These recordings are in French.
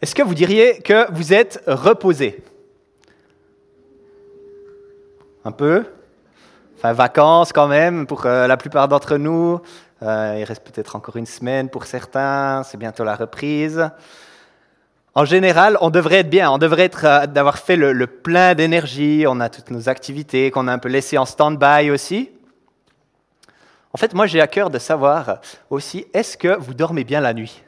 Est-ce que vous diriez que vous êtes reposé? Un peu Enfin, vacances quand même pour euh, la plupart d'entre nous. Euh, il reste peut-être encore une semaine pour certains. C'est bientôt la reprise. En général, on devrait être bien. On devrait être euh, d'avoir fait le, le plein d'énergie. On a toutes nos activités qu'on a un peu laissées en stand-by aussi. En fait, moi, j'ai à cœur de savoir aussi, est-ce que vous dormez bien la nuit?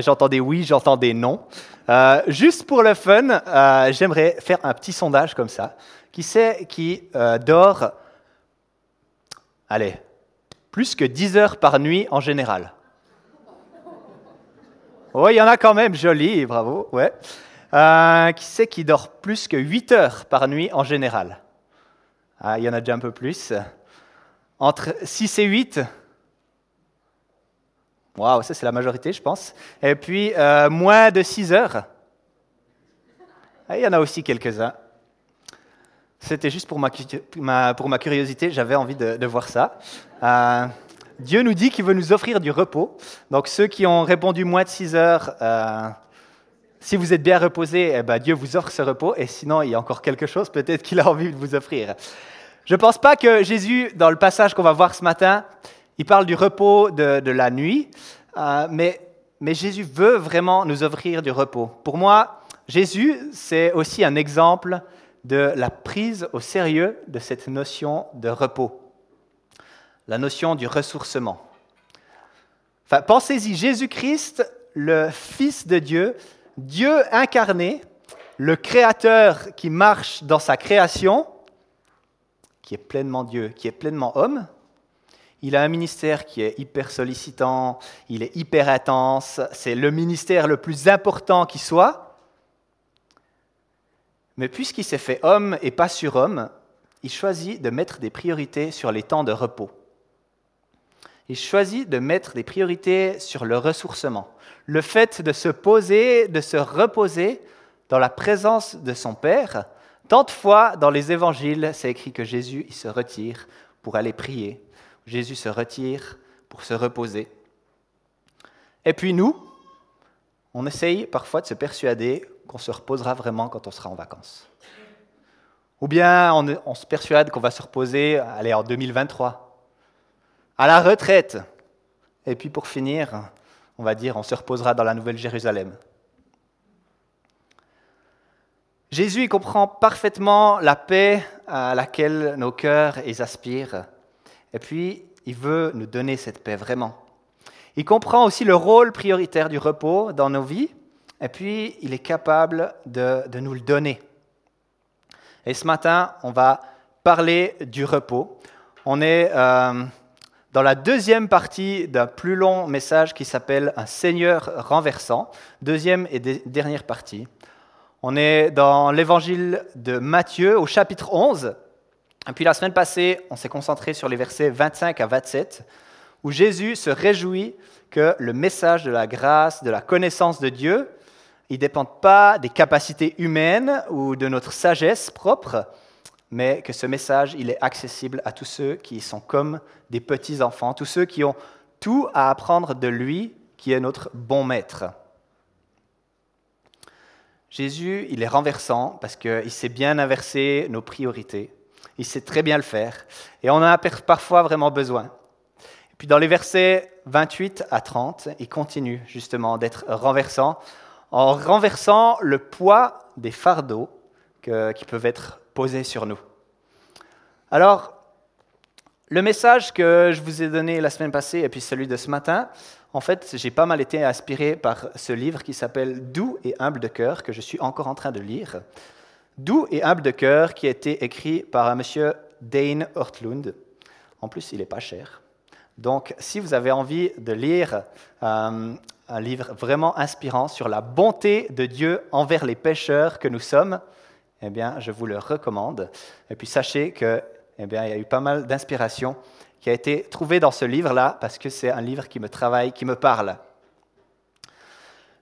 J'entends des oui, j'entends des non. Euh, juste pour le fun, euh, j'aimerais faire un petit sondage comme ça. Qui sait qui euh, dort, allez, plus que 10 heures par nuit en général? Oui, il y en a quand même, joli, bravo. Ouais. qui sait qui dort plus que 8 heures par nuit en général? Ah, Il y en a déjà un peu plus. Entre 6 et 8 Waouh, ça c'est la majorité, je pense. Et puis, euh, moins de 6 heures. Ah, il y en a aussi quelques-uns. C'était juste pour ma, curiosité, j'avais envie de, voir ça. Euh, Dieu nous dit qu'il veut nous offrir du repos. Donc ceux qui ont répondu moins de 6 heures, euh, si vous êtes bien reposés, eh ben, Dieu vous offre ce repos. Et sinon, il y a encore quelque chose peut-être qu'il a envie de vous offrir. Je ne pense pas que Jésus, dans le passage qu'on va voir ce matin, il parle du repos de, la nuit, euh, mais, mais Jésus veut vraiment nous offrir du repos. Pour moi, Jésus, c'est aussi un exemple de la prise au sérieux de cette notion de repos, la notion du ressourcement. Enfin, pensez-y, Jésus-Christ, le Fils de Dieu, Dieu incarné, le Créateur qui marche dans sa création, qui est pleinement Dieu, qui est pleinement homme, il a un ministère qui est hyper sollicitant, il est hyper intense, c'est le ministère le plus important qui soit. Mais puisqu'il s'est fait homme et pas surhomme, il choisit de mettre des priorités sur les temps de repos. Il choisit de mettre des priorités sur le ressourcement. Le fait de se poser, de se reposer dans la présence de son Père. Tant de fois dans les évangiles, c'est écrit que Jésus il se retire pour aller prier, Jésus se retire pour se reposer. Et puis nous, on essaye parfois de se persuader qu'on se reposera vraiment quand on sera en vacances. Ou bien on, se persuade qu'on va se reposer allez, en 2023, à la retraite. Et puis pour finir, on va dire on se reposera dans la Nouvelle Jérusalem. Jésus comprend parfaitement la paix à laquelle nos cœurs aspirent et puis, il veut nous donner cette paix vraiment. Il comprend aussi le rôle prioritaire du repos dans nos vies, et puis il est capable de, nous le donner. Et ce matin, on va parler du repos. On est euh, dans la deuxième partie d'un plus long message qui s'appelle Un Seigneur renversant, deuxième et dernière partie. On est dans l'évangile de Matthieu au chapitre 11, et puis la semaine passée, on s'est concentré sur les versets 25 à 27, où Jésus se réjouit que le message de la grâce, de la connaissance de Dieu, il ne dépend pas des capacités humaines ou de notre sagesse propre, mais que ce message, il est accessible à tous ceux qui sont comme des petits-enfants, tous ceux qui ont tout à apprendre de lui, qui est notre bon maître. Jésus, il est renversant parce qu'il sait bien inverser nos priorités. Il sait très bien le faire. Et on en a parfois vraiment besoin. Et puis dans les versets 28 à 30, il continue justement d'être renversant, en renversant le poids des fardeaux qui peuvent être posés sur nous. Alors, le message que je vous ai donné la semaine passée et puis celui de ce matin, en fait, j'ai pas mal été inspiré par ce livre qui s'appelle Doux et humble de cœur, que je suis encore en train de lire doux et humble de cœur, qui a été écrit par un monsieur Dane Hortlund. En plus, il n'est pas cher. Donc, si vous avez envie de lire euh, un livre vraiment inspirant sur la bonté de Dieu envers les pécheurs que nous sommes, eh bien, je vous le recommande. Et puis, sachez que, eh bien, il y a eu pas mal d'inspiration qui a été trouvée dans ce livre-là, parce que c'est un livre qui me travaille, qui me parle.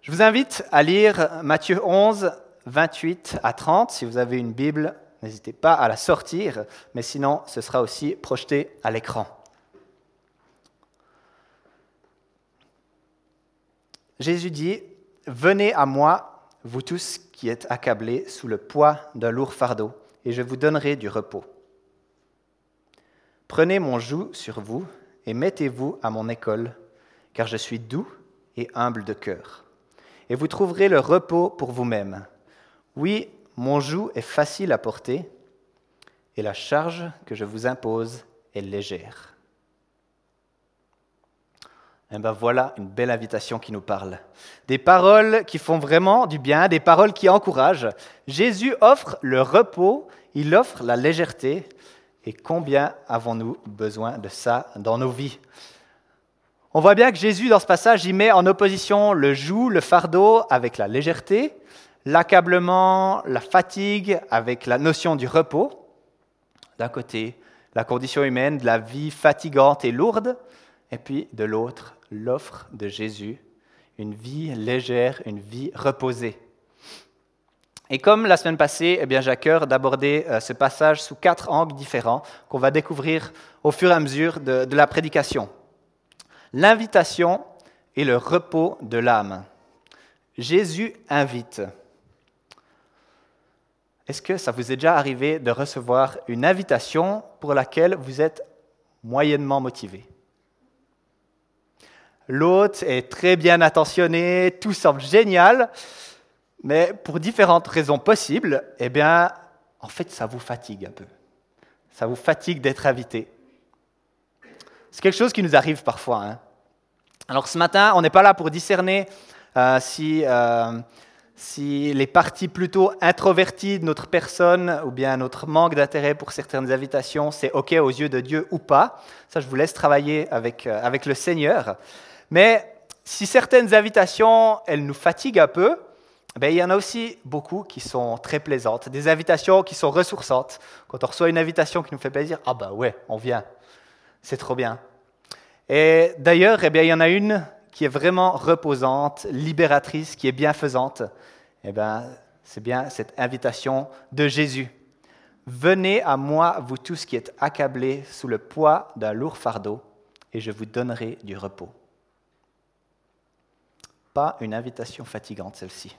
Je vous invite à lire Matthieu 11, 28 à 30. Si vous avez une Bible, n'hésitez pas à la sortir, mais sinon, ce sera aussi projeté à l'écran. Jésus dit, Venez à moi, vous tous qui êtes accablés sous le poids d'un lourd fardeau, et je vous donnerai du repos. Prenez mon joug sur vous et mettez-vous à mon école, car je suis doux et humble de cœur. Et vous trouverez le repos pour vous-même. Oui, mon joug est facile à porter, et la charge que je vous impose est légère. Et eh ben voilà une belle invitation qui nous parle. Des paroles qui font vraiment du bien, des paroles qui encouragent. Jésus offre le repos, il offre la légèreté. Et combien avons-nous besoin de ça dans nos vies? On voit bien que Jésus, dans ce passage, il met en opposition le joug, le fardeau avec la légèreté, l'accablement, la fatigue avec la notion du repos. D'un côté, la condition humaine de la vie fatigante et lourde, et puis de l'autre, l'offre de Jésus, une vie légère, une vie reposée. Et comme la semaine passée, eh bien, j'ai à cœur d'aborder euh, ce passage sous quatre angles différents qu'on va découvrir au fur et à mesure de, de la prédication. L'invitation et le repos de l'âme. Jésus invite. Est-ce que ça vous est déjà arrivé de recevoir une invitation pour laquelle vous êtes moyennement motivé? L'hôte est très bien attentionné, tout semble génial, mais pour différentes raisons possibles, eh bien, en fait, ça vous fatigue un peu. Ça vous fatigue d'être invité. C'est quelque chose qui nous arrive parfois. Hein. Alors ce matin, on n'est pas là pour discerner euh, si, euh, si les parties plutôt introverties de notre personne ou bien notre manque d'intérêt pour certaines invitations, c'est OK aux yeux de Dieu ou pas. Ça, je vous laisse travailler avec, euh, avec le Seigneur. Mais si certaines invitations, elles nous fatiguent un peu, ben, il y en a aussi beaucoup qui sont très plaisantes, des invitations qui sont ressourçantes. Quand on reçoit une invitation qui nous fait plaisir, ah bah ouais, on vient, c'est trop bien. Et d'ailleurs, eh bien, il y en a une qui est vraiment reposante, libératrice, qui est bienfaisante. Eh bien, c'est bien cette invitation de Jésus. Venez à moi, vous tous qui êtes accablés sous le poids d'un lourd fardeau, et je vous donnerai du repos. Pas une invitation fatigante, celle-ci.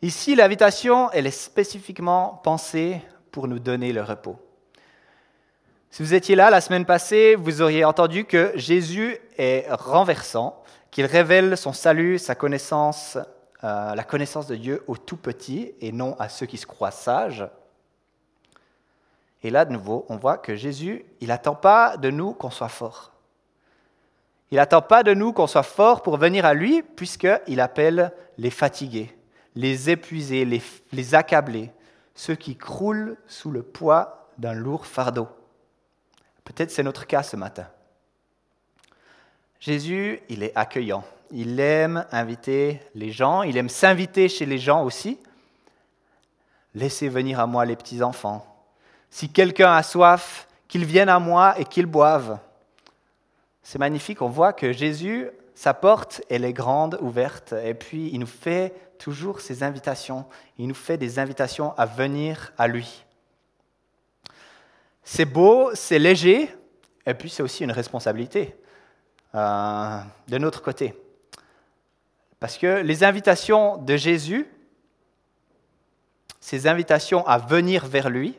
Ici, l'invitation, elle est spécifiquement pensée pour nous donner le repos. Si vous étiez là la semaine passée, vous auriez entendu que Jésus est renversant, qu'il révèle son salut, sa connaissance, euh, la connaissance de Dieu aux tout petits et non à ceux qui se croient sages. Et là, de nouveau, on voit que Jésus, il n'attend pas de nous qu'on soit forts. Il n'attend pas de nous qu'on soit fort pour venir à lui, puisqu'il appelle les fatigués, les épuisés, les, les accablés, ceux qui croulent sous le poids d'un lourd fardeau. Peut-être c'est notre cas ce matin. Jésus, il est accueillant. Il aime inviter les gens, il aime s'inviter chez les gens aussi. Laissez venir à moi les petits-enfants. Si quelqu'un a soif, qu'il vienne à moi et qu'il boive. C'est magnifique, on voit que Jésus, sa porte, elle est grande, ouverte, et puis il nous fait toujours ces invitations. Il nous fait des invitations à venir à lui. C'est beau, c'est léger, et puis c'est aussi une responsabilité euh, de notre côté. Parce que les invitations de Jésus, ces invitations à venir vers lui,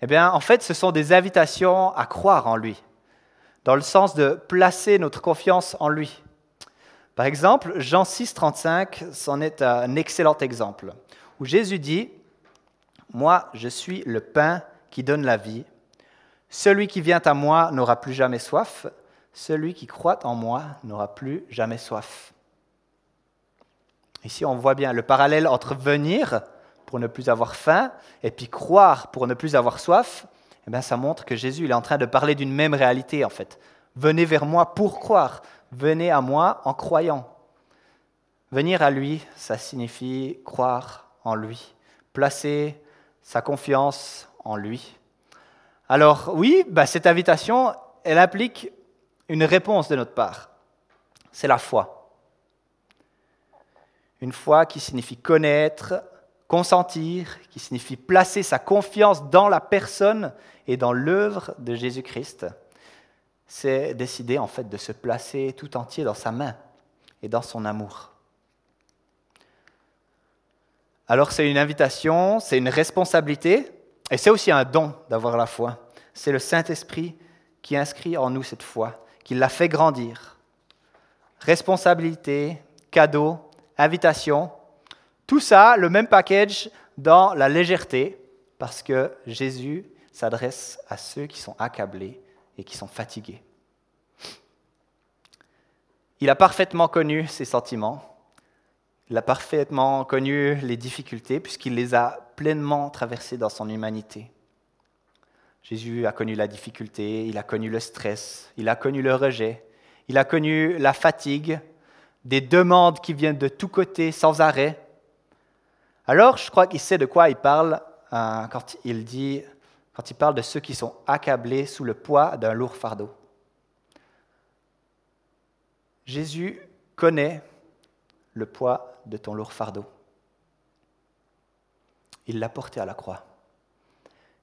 eh bien, en fait, ce sont des invitations à croire en lui dans le sens de placer notre confiance en lui. Par exemple, Jean 6, 35, c'en est un excellent exemple, où Jésus dit, Moi, je suis le pain qui donne la vie. Celui qui vient à moi n'aura plus jamais soif. Celui qui croit en moi n'aura plus jamais soif. Ici, on voit bien le parallèle entre venir pour ne plus avoir faim et puis croire pour ne plus avoir soif. Eh ça montre que Jésus est en train de parler d'une même réalité, en fait. Venez vers moi pour croire. Venez à moi en croyant. Venir à lui, ça signifie croire en lui, placer sa confiance en lui. Alors oui, bah, cette invitation, elle implique une réponse de notre part. C'est la foi. Une foi qui signifie connaître, consentir, qui signifie placer sa confiance dans la personne et dans l'œuvre de Jésus-Christ, c'est décider en fait de se placer tout entier dans sa main et dans son amour. Alors c'est une invitation, c'est une responsabilité, et c'est aussi un don d'avoir la foi. C'est le Saint-Esprit qui inscrit en nous cette foi, qui la fait grandir. Responsabilité, cadeau, invitation, tout ça, le même package dans la légèreté, parce que Jésus s'adresse à ceux qui sont accablés et qui sont fatigués. Il a parfaitement connu ses sentiments, il a parfaitement connu les difficultés, puisqu'il les a pleinement traversées dans son humanité. Jésus a connu la difficulté, il a connu le stress, il a connu le rejet, il a connu la fatigue, des demandes qui viennent de tous côtés sans arrêt. Alors, je crois qu'il sait de quoi il parle euh, quand il dit, quand il parle de ceux qui sont accablés sous le poids d'un lourd fardeau. Jésus connaît le poids de ton lourd fardeau. Il l'a porté à la croix.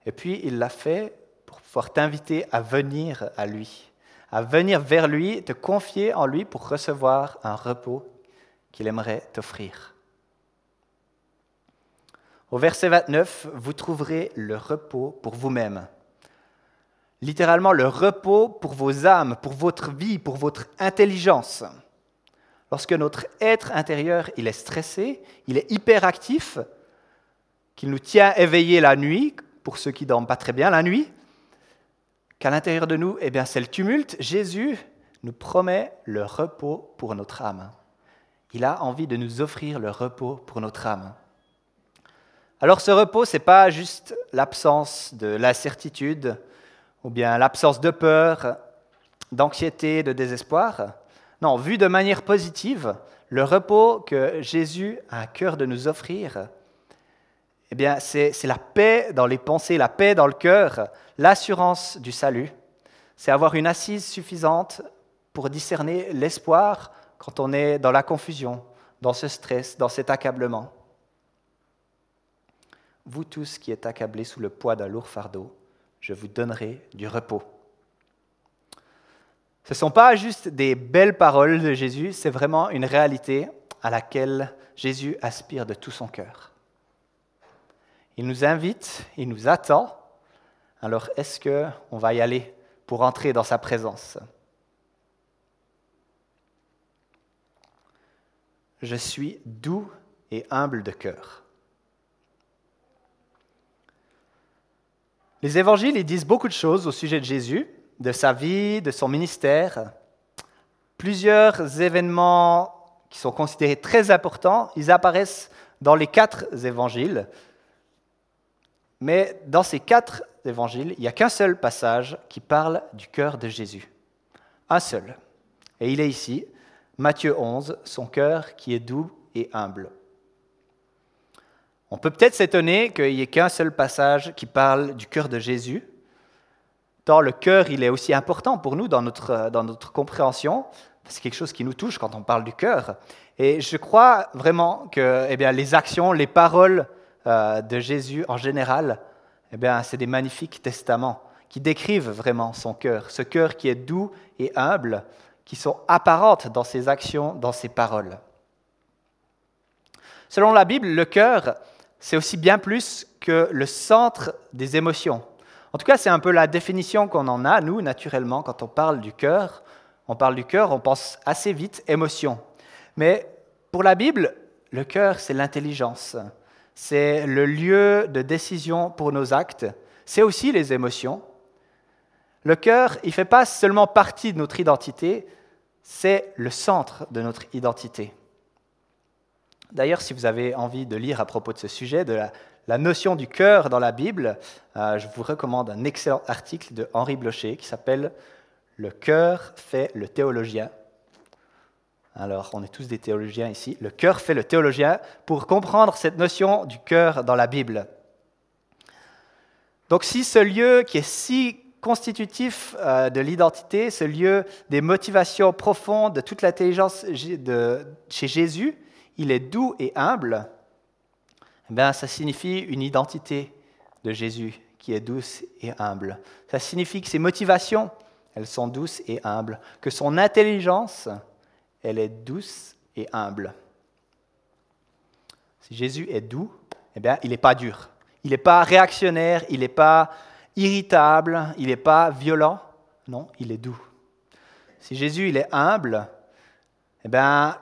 Et puis, il l'a fait pour pouvoir t'inviter à venir à lui, à venir vers lui, te confier en lui pour recevoir un repos qu'il aimerait t'offrir. Au verset 29, vous trouverez le repos pour vous-même. Littéralement, le repos pour vos âmes, pour votre vie, pour votre intelligence. Lorsque notre être intérieur il est stressé, il est hyperactif, qu'il nous tient éveillés la nuit, pour ceux qui dorment pas très bien la nuit, qu'à l'intérieur de nous, eh bien, c'est le tumulte, Jésus nous promet le repos pour notre âme. Il a envie de nous offrir le repos pour notre âme. Alors ce repos, ce n'est pas juste l'absence de l'incertitude ou bien l'absence de peur, d'anxiété, de désespoir. Non, vu de manière positive, le repos que Jésus a à cœur de nous offrir, eh bien, c'est la paix dans les pensées, la paix dans le cœur, l'assurance du salut. C'est avoir une assise suffisante pour discerner l'espoir quand on est dans la confusion, dans ce stress, dans cet accablement. Vous tous qui êtes accablés sous le poids d'un lourd fardeau, je vous donnerai du repos. Ce ne sont pas juste des belles paroles de Jésus, c'est vraiment une réalité à laquelle Jésus aspire de tout son cœur. Il nous invite, il nous attend. Alors est-ce qu'on va y aller pour entrer dans sa présence? Je suis doux et humble de cœur. Les évangiles ils disent beaucoup de choses au sujet de Jésus, de sa vie, de son ministère. Plusieurs événements qui sont considérés très importants, ils apparaissent dans les quatre évangiles. Mais dans ces quatre évangiles, il n'y a qu'un seul passage qui parle du cœur de Jésus. Un seul. Et il est ici, Matthieu 11, son cœur qui est doux et humble. On peut peut-être s'étonner qu'il n'y ait qu'un seul passage qui parle du cœur de Jésus, tant le cœur, il est aussi important pour nous dans notre, dans notre compréhension. C'est quelque chose qui nous touche quand on parle du cœur. Et je crois vraiment que eh bien, les actions, les paroles euh, de Jésus en général, eh bien, c'est des magnifiques testaments qui décrivent vraiment son cœur, ce cœur qui est doux et humble, qui sont apparentes dans ses actions, dans ses paroles. Selon la Bible, le cœur, c'est aussi bien plus que le centre des émotions. En tout cas, c'est un peu la définition qu'on en a, nous, naturellement, quand on parle du cœur. On parle du cœur, on pense assez vite émotion. Mais pour la Bible, le cœur, c'est l'intelligence. C'est le lieu de décision pour nos actes. C'est aussi les émotions. Le cœur, il ne fait pas seulement partie de notre identité, c'est le centre de notre identité. D'ailleurs, si vous avez envie de lire à propos de ce sujet, de la, notion du cœur dans la Bible, euh, je vous recommande un excellent article de Henri Blocher qui s'appelle Le cœur fait le théologien. Alors, on est tous des théologiens ici. Le cœur fait le théologien pour comprendre cette notion du cœur dans la Bible. Donc, si ce lieu qui est si constitutif euh, de l'identité, ce lieu des motivations profondes de toute l'intelligence chez Jésus, il est doux et humble, eh ça signifie une identité de Jésus qui est douce et humble. Ça signifie que ses motivations, elles sont douces et humbles, que son intelligence, elle est douce et humble. Si Jésus est doux, eh bien, il n'est pas dur. Il n'est pas réactionnaire, il n'est pas irritable, il n'est pas violent. Non, il est doux. Si Jésus il est humble, eh bien,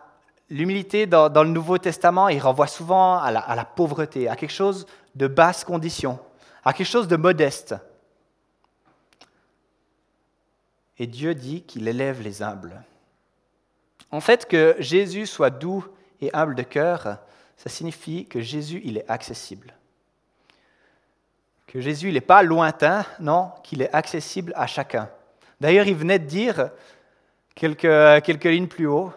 l'humilité dans, le Nouveau Testament, il renvoie souvent à la, à la pauvreté, à quelque chose de basse condition, à quelque chose de modeste. Et Dieu dit qu'il élève les humbles. En fait, que Jésus soit doux et humble de cœur, ça signifie que Jésus, il est accessible. Que Jésus, il n'est pas lointain, non, qu'il est accessible à chacun. D'ailleurs, il venait de dire quelques, quelques lignes plus haut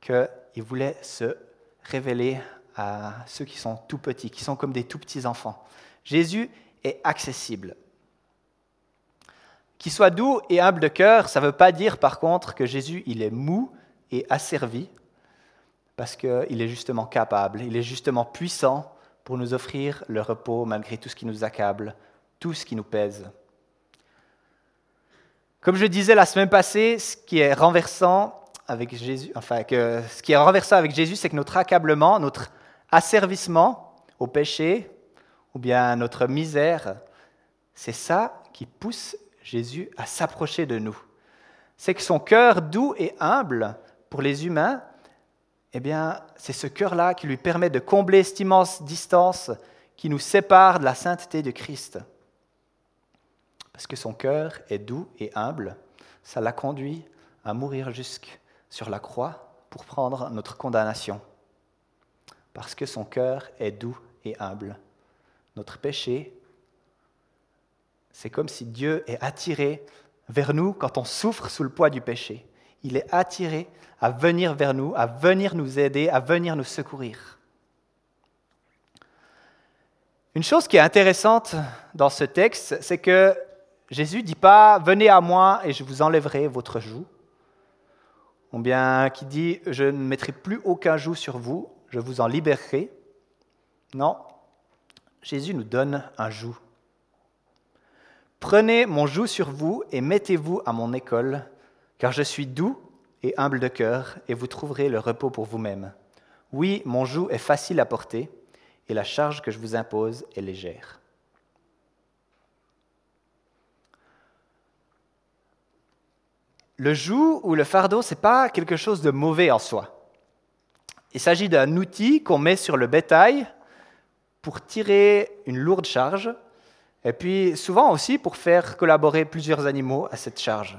qu'il voulait se révéler à ceux qui sont tout petits, qui sont comme des tout petits enfants. Jésus est accessible. Qu'il soit doux et humble de cœur, ça ne veut pas dire par contre que Jésus il est mou et asservi, parce qu'il est justement capable, il est justement puissant pour nous offrir le repos malgré tout ce qui nous accable, tout ce qui nous pèse. Comme je disais la semaine passée, ce qui est renversant avec Jésus, enfin, ce qui est renversant avec Jésus, c'est que notre accablement, notre asservissement au péché, ou bien notre misère, c'est ça qui pousse Jésus à s'approcher de nous. C'est que son cœur doux et humble pour les humains, eh bien, c'est ce cœur-là qui lui permet de combler cette immense distance qui nous sépare de la sainteté de Christ. Parce que son cœur est doux et humble, ça l'a conduit à mourir jusque sur la croix pour prendre notre condamnation. Parce que son cœur est doux et humble. Notre péché, c'est comme si Dieu est attiré vers nous quand on souffre sous le poids du péché il est attiré à venir vers nous, à venir nous aider, à venir nous secourir. Une chose qui est intéressante dans ce texte, c'est que Jésus ne dit pas Venez à moi et je vous enlèverai votre joug, ou bien qui dit Je ne mettrai plus aucun joug sur vous, je vous en libérerai. Non, Jésus nous donne un joug. Prenez mon joug sur vous et mettez-vous à mon école, car je suis doux et humble de cœur, et vous trouverez le repos pour vous-même. Oui, mon joug est facile à porter, et la charge que je vous impose est légère. Le joug ou le fardeau, ce n'est pas quelque chose de mauvais en soi. Il s'agit d'un outil qu'on met sur le bétail pour tirer une lourde charge, et puis souvent aussi pour faire collaborer plusieurs animaux à cette charge.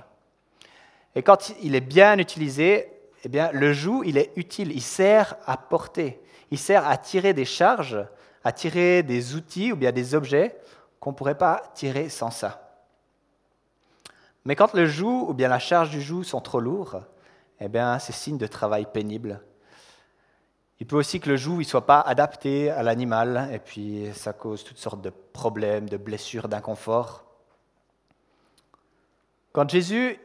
Et quand il est bien utilisé, eh bien, le joug, il est utile, il sert à porter, il sert à tirer des charges, à tirer des outils ou bien des objets qu'on ne pourrait pas tirer sans ça. Mais quand le joug ou bien la charge du joug sont trop lourds, eh bien, c'est signe de travail pénible. Il peut aussi que le joug ne soit pas adapté à l'animal, et puis ça cause toutes sortes de problèmes, de blessures, d'inconfort. Quand Jésus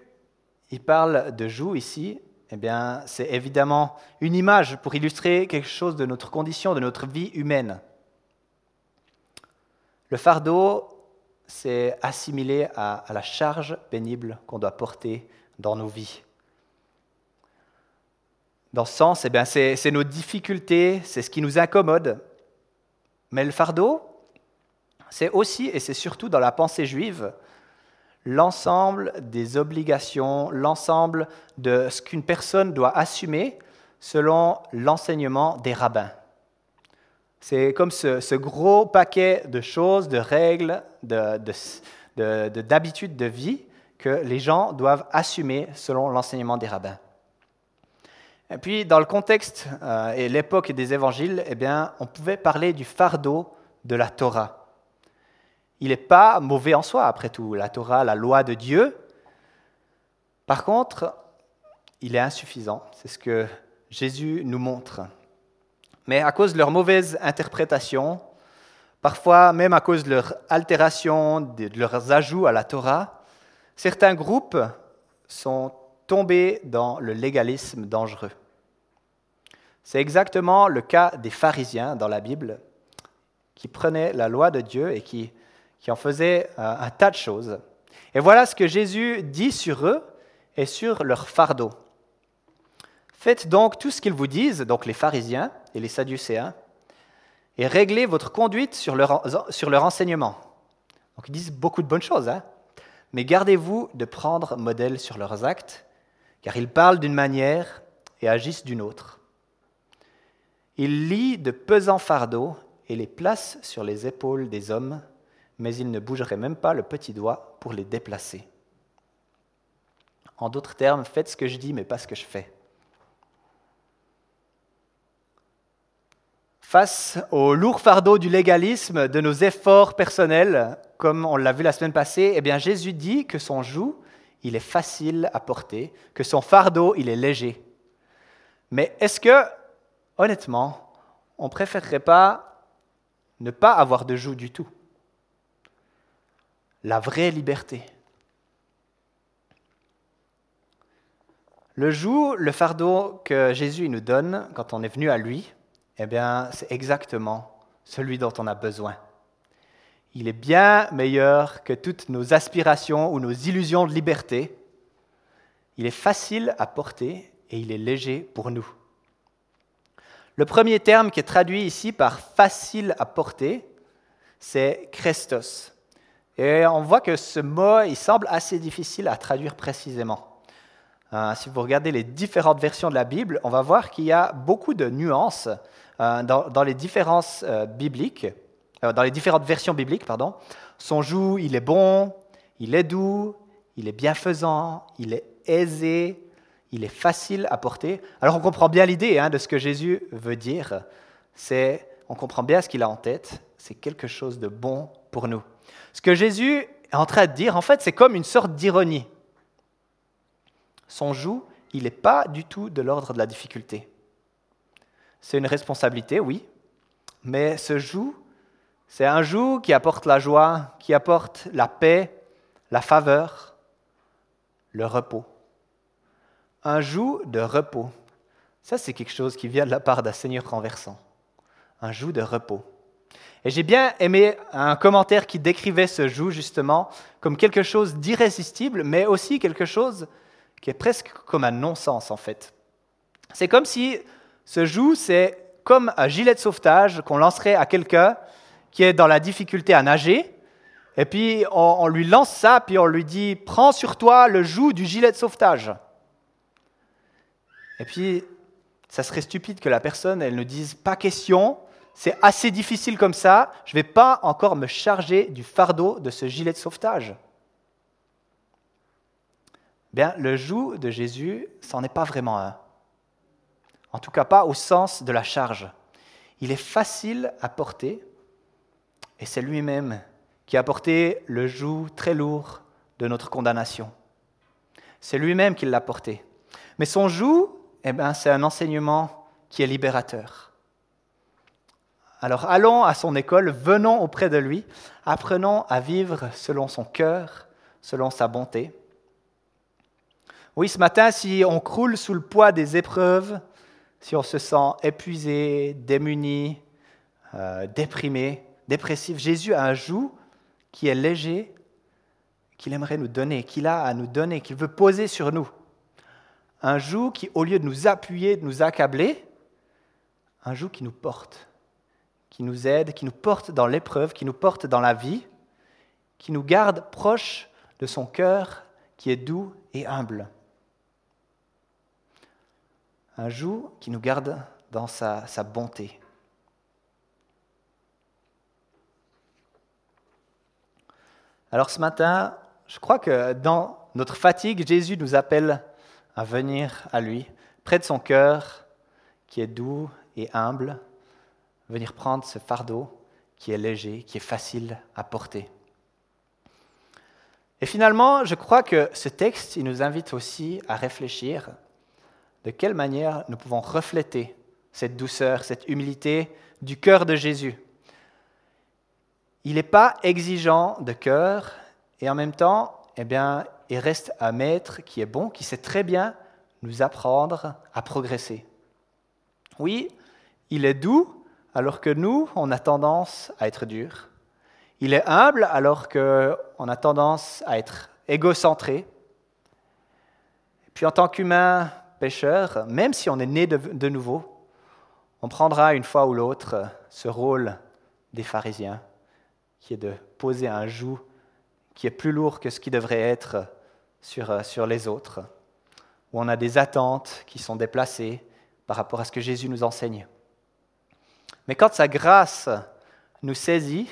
il parle de joug ici, eh bien, c'est évidemment une image pour illustrer quelque chose de notre condition, de notre vie humaine. Le fardeau, c'est assimilé à, la charge pénible qu'on doit porter dans nos vies. Dans ce sens, eh bien, c'est, c'est nos difficultés, c'est ce qui nous incommode. Mais le fardeau, c'est aussi et c'est surtout dans la pensée juive l'ensemble des obligations, l'ensemble de ce qu'une personne doit assumer selon l'enseignement des rabbins. C'est comme ce, gros paquet de choses, de règles, d'habitudes de, vie que les gens doivent assumer selon l'enseignement des rabbins. Et puis, dans le contexte euh, et l'époque des évangiles, eh bien, on pouvait parler du fardeau de la Torah il n'est pas mauvais en soi, après tout, la Torah, la loi de Dieu. Par contre, il est insuffisant. C'est ce que Jésus nous montre. Mais à cause de leur mauvaise interprétation, parfois même à cause de leur altération, de leurs ajouts à la Torah, certains groupes sont tombés dans le légalisme dangereux. C'est exactement le cas des pharisiens dans la Bible, qui prenaient la loi de Dieu et qui qui en faisaient euh, un tas de choses. Et voilà ce que Jésus dit sur eux et sur leur fardeau. Faites donc tout ce qu'ils vous disent, donc les pharisiens et les sadducéens, et réglez votre conduite sur leur, sur leur enseignement. Donc ils disent beaucoup de bonnes choses, hein mais gardez-vous de prendre modèle sur leurs actes, car ils parlent d'une manière et agissent d'une autre. Ils lient de pesants fardeaux et les placent sur les épaules des hommes, mais ils ne bougeraient même pas le petit doigt pour les déplacer. En d'autres termes, faites ce que je dis, mais pas ce que je fais. Face au lourd fardeau du légalisme, de nos efforts personnels, comme on l'a vu la semaine passée, eh bien Jésus dit que son joug, il est facile à porter, que son fardeau, il est léger. Mais est-ce que, honnêtement, on préférerait pas ne pas avoir de joug du tout? La vraie liberté. Le joug, le fardeau que Jésus nous donne quand on est venu à lui, eh bien, c'est exactement celui dont on a besoin. Il est bien meilleur que toutes nos aspirations ou nos illusions de liberté. Il est facile à porter et il est léger pour nous. Le premier terme qui est traduit ici par facile à porter, c'est Christos. Et on voit que ce mot, il semble assez difficile à traduire précisément. Euh, si vous regardez les différentes versions de la Bible, on va voir qu'il y a beaucoup de nuances euh, dans, les différences euh, bibliques, dans les différentes versions bibliques, pardon. Son joug, il est bon, il est doux, il est bienfaisant, il est aisé, il est facile à porter. Alors on comprend bien l'idée hein, de ce que Jésus veut dire. C'est, on comprend bien ce qu'il a en tête. C'est quelque chose de bon pour nous. Ce que Jésus est en train de dire, en fait, c'est comme une sorte d'ironie. Son joug, il n'est pas du tout de l'ordre de la difficulté. C'est une responsabilité, oui, mais ce joug, c'est un joug qui apporte la joie, qui apporte la paix, la faveur, le repos. Un joug de repos. Ça, c'est quelque chose qui vient de la part d'un Seigneur renversant. Un joug de repos. Et j'ai bien aimé un commentaire qui décrivait ce joug justement comme quelque chose d'irrésistible, mais aussi quelque chose qui est presque comme un non-sens en fait. C'est comme si ce joug, c'est comme un gilet de sauvetage qu'on lancerait à quelqu'un qui est dans la difficulté à nager. Et puis on, lui lance ça, puis on lui dit Prends sur toi le joug du gilet de sauvetage. Et puis, ça serait stupide que la personne, elle ne dise Pas question, c'est assez difficile comme ça, je ne vais pas encore me charger du fardeau de ce gilet de sauvetage. Bien, le joug de Jésus, c'en est pas vraiment un en tout cas pas au sens de la charge. Il est facile à porter, et c'est lui-même qui a porté le joug très lourd de notre condamnation. C'est lui-même qui l'a porté. Mais son joug, eh c'est un enseignement qui est libérateur. Alors allons à son école, venons auprès de lui, apprenons à vivre selon son cœur, selon sa bonté. Oui, ce matin, si on croule sous le poids des épreuves, si on se sent épuisé, démuni, euh, déprimé, dépressif, Jésus a un joug qui est léger, qu'il aimerait nous donner, qu'il a à nous donner, qu'il veut poser sur nous. Un joug qui, au lieu de nous appuyer, de nous accabler, un joug qui nous porte, qui nous aide, qui nous porte dans l'épreuve, qui nous porte dans la vie, qui nous garde proche de son cœur qui est doux et humble un joug qui nous garde dans sa, bonté. Alors ce matin, je crois que dans notre fatigue, Jésus nous appelle à venir à lui, près de son cœur, qui est doux et humble, venir prendre ce fardeau qui est léger, qui est facile à porter. Et finalement, je crois que ce texte, il nous invite aussi à réfléchir de quelle manière nous pouvons refléter cette douceur, cette humilité du cœur de Jésus. Il n'est pas exigeant de cœur et en même temps, eh bien, il reste un maître qui est bon, qui sait très bien nous apprendre à progresser. Oui, il est doux alors que nous, on a tendance à être dur. Il est humble alors qu'on a tendance à être égocentré. Puis en tant qu'humain, pécheurs, même si on est né de, nouveau, on prendra une fois ou l'autre ce rôle des pharisiens, qui est de poser un joug qui est plus lourd que ce qui devrait être sur, sur les autres, où on a des attentes qui sont déplacées par rapport à ce que Jésus nous enseigne. Mais quand sa grâce nous saisit,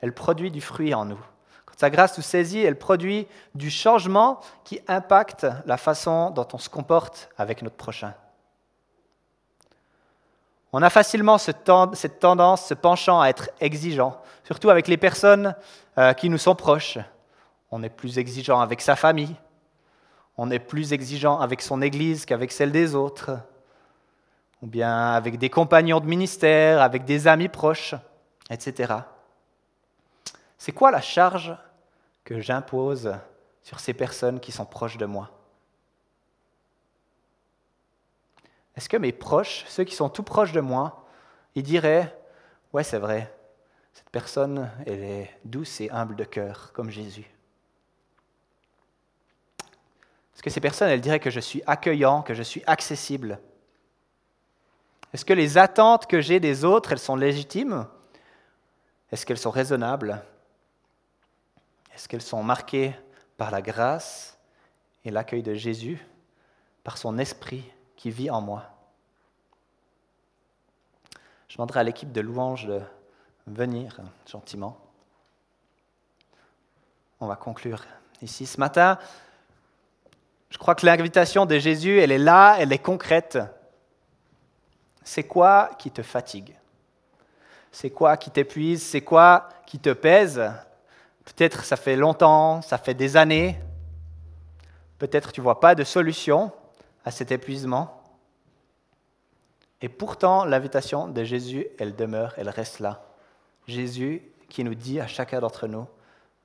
elle produit du fruit en nous. Quand sa grâce nous saisit, elle produit du changement qui impacte la façon dont on se comporte avec notre prochain. On a facilement cette tendance, ce penchant à être exigeant, surtout avec les personnes euh, qui nous sont proches. On est plus exigeant avec sa famille, on est plus exigeant avec son Église qu'avec celle des autres, ou bien avec des compagnons de ministère, avec des amis proches, etc. C'est quoi la charge que j'impose sur ces personnes qui sont proches de moi? Est-ce que mes proches, ceux qui sont tout proches de moi, ils diraient Ouais, c'est vrai, cette personne, elle est douce et humble de cœur, comme Jésus Est-ce que ces personnes, elles diraient que je suis accueillant, que je suis accessible? Est-ce que les attentes que j'ai des autres, elles sont légitimes? Est-ce qu'elles sont raisonnables? Est-ce qu'elles sont marquées par la grâce et l'accueil de Jésus, par son esprit qui vit en moi? Je demanderai à l'équipe de louange de venir gentiment. On va conclure ici. Ce matin, je crois que l'invitation de Jésus, elle est là, elle est concrète. C'est quoi qui te fatigue? C'est quoi qui t'épuise? C'est quoi qui te pèse? Peut-être ça fait longtemps, ça fait des années. Peut-être tu ne vois pas de solution à cet épuisement. Et pourtant, l'invitation de Jésus, elle demeure, elle reste là. Jésus qui nous dit à chacun d'entre nous,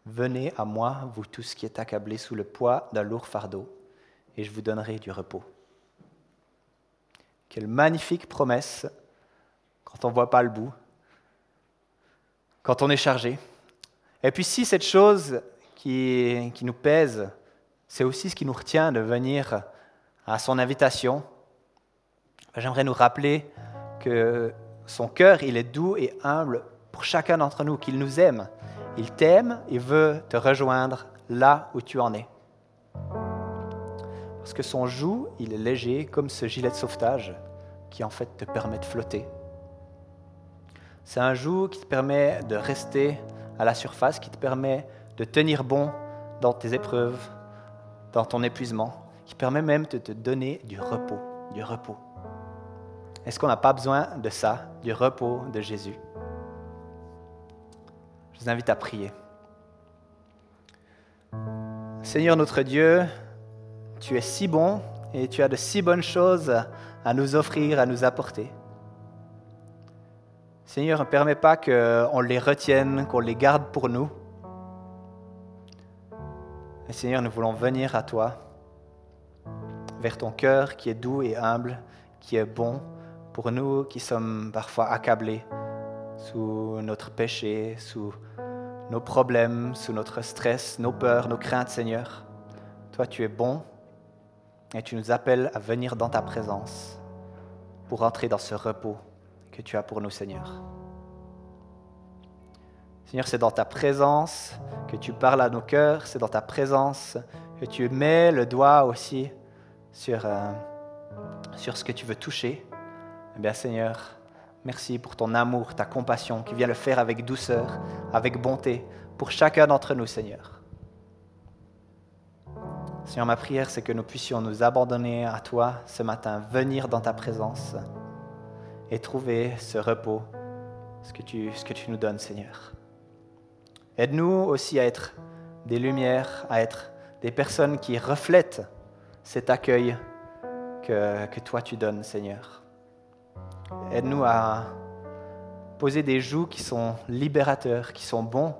Venez à moi, vous tous qui êtes accablés sous le poids d'un lourd fardeau, et je vous donnerai du repos. Quelle magnifique promesse quand on ne voit pas le bout, quand on est chargé. Et puis si cette chose qui, qui nous pèse, c'est aussi ce qui nous retient de venir à son invitation, j'aimerais nous rappeler que son cœur, il est doux et humble pour chacun d'entre nous, qu'il nous aime. Il t'aime, il veut te rejoindre là où tu en es. Parce que son joug, il est léger comme ce gilet de sauvetage qui en fait te permet de flotter. C'est un joug qui te permet de rester à la surface, qui te permet de tenir bon dans tes épreuves, dans ton épuisement qui permet même de te donner du repos, du repos. Est-ce qu'on n'a pas besoin de ça, du repos de Jésus? Je vous invite à prier. Seigneur notre Dieu, tu es si bon et tu as de si bonnes choses à nous offrir, à nous apporter. Seigneur, ne permets pas qu'on les retienne, qu'on les garde pour nous. Seigneur, nous voulons venir à toi vers ton cœur qui est doux et humble, qui est bon pour nous qui sommes parfois accablés sous notre péché, sous nos problèmes, sous notre stress, nos peurs, nos craintes, Seigneur. Toi, tu es bon et tu nous appelles à venir dans ta présence pour entrer dans ce repos que tu as pour nous, Seigneur. Seigneur, c'est dans ta présence que tu parles à nos cœurs, c'est dans ta présence que tu mets le doigt aussi sur, euh, ce que tu veux toucher, eh bien Seigneur, merci pour ton amour, ta compassion qui vient le faire avec douceur, avec bonté, pour chacun d'entre nous, Seigneur. Seigneur, ma prière, c'est que nous puissions nous abandonner à toi ce matin, venir dans ta présence et trouver ce repos, ce que tu, que tu nous donnes, Seigneur. Aide-nous aussi à être des lumières, à être des personnes qui reflètent cet accueil que, que toi tu donnes, Seigneur. Aide-nous à poser des joues qui sont libérateurs, qui sont bons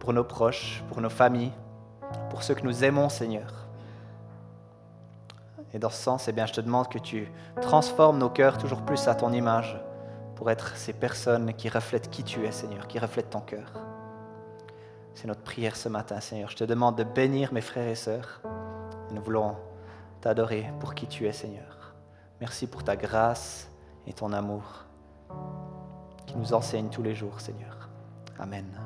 pour nos proches, pour nos familles, pour ceux que nous aimons, Seigneur. Et dans ce sens, eh bien, je te demande que tu transformes nos cœurs toujours plus à ton image pour être ces personnes qui reflètent qui tu es, Seigneur, qui reflètent ton cœur. C'est notre prière ce matin, Seigneur. Je te demande de bénir mes frères et sœurs. Nous voulons t'adorer pour qui tu es, Seigneur. Merci pour ta grâce et ton amour. qui nous enseigne tous les jours, Seigneur. Amen.